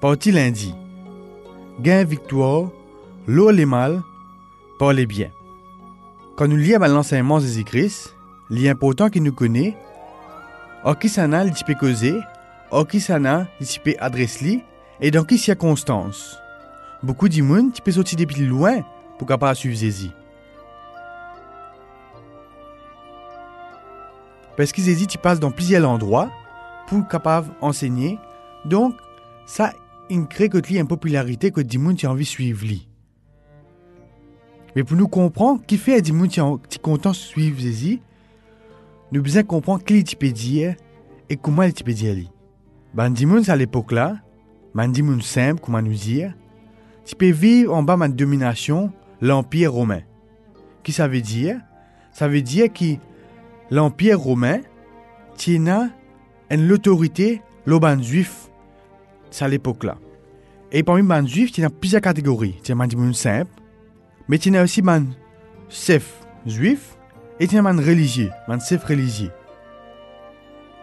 Partie lundi. Gain victoire, l'eau les mal, par les biens. Quand nous lions à l'enseignement de Jésus-Christ, il est important qu'il nous connaisse, à qui ça n'a, il peut causer, à qui ça n'a, il peut adresser, et dans quelles circonstances. Beaucoup monde qui peut sortir depuis loin pour capable suivre Jésus. Parce que Jésus passe dans plusieurs endroits pour capable enseigner. Donc, ça, il crée que une popularité que gens qui ont envie suivre lui. Mais pour nous comprendre qui fait des gens qui ont content suivre Jésus, nous besoin comprendre qui il peut dire et comment il peut dire lui. Ben, gens à l'époque là, ben, des gens simple, comment nous dire, tu peux vivre en bas de domination, l'Empire romain. Qui ça veut dire? Ça veut dire que l'Empire romain tient une l'autorité l'auban juif à l'époque là. Et parmi les juifs, il y a plusieurs catégories. Il y a des gens simples, mais il y a aussi des chefs juifs et des religieux, des chefs religieux.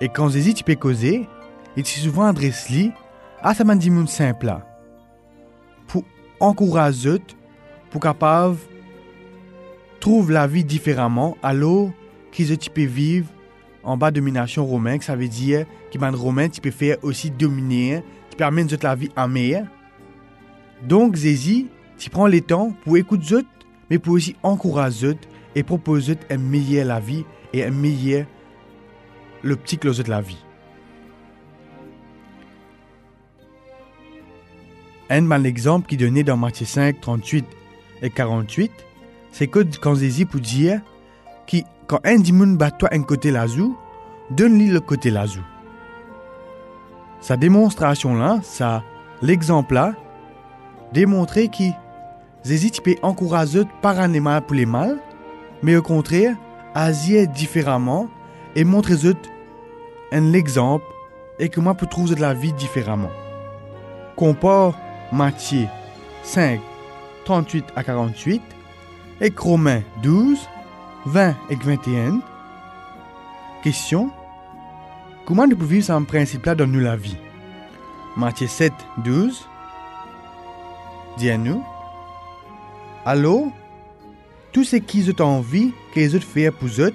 Et quand Jésus tu peux causer, il est souvent adressé à ces gens simples pour encourager pour capable trouver la vie différemment alors qu'ils peuvent vivre en bas de domination romaine, ça veut dire que les romain tu peux faire aussi dominer, tu peux amener la vie à meilleure. Donc Jésus, tu prends le temps pour écouter mais pour aussi encourager et proposer un meilleur la vie et un meilleur le petit de la vie. Un mal exemple qui donnait dans Matthieu 5, 38 et 48, c'est que quand Jésus pour dire quand un dimoun bat toi un côté lazou, donne-lui le côté lazou. Sa démonstration là, ça, l'exemple là, démontrer que Jésus peut encourager par un mal pour les mal, mais au contraire, agir différemment et montrer eux un exemple et moi pour trouver de la vie différemment. Compare Matthieu 5, 38 à 48 et Romains 12, 20 et 21. Question Comment nous pouvons vivre ce principe-là dans nous la vie? Matthieu 7, 12 dit à nous Allô? Tout ce qui ont envie que les autres fassent pour eux,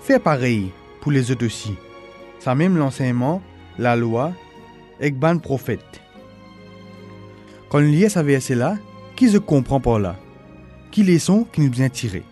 fais pareil pour les autres aussi. Ça même l'enseignement, la loi et le prophète. Quand y a ce verset-là, qui se comprend par là? Qui les sont qui nous bien tirés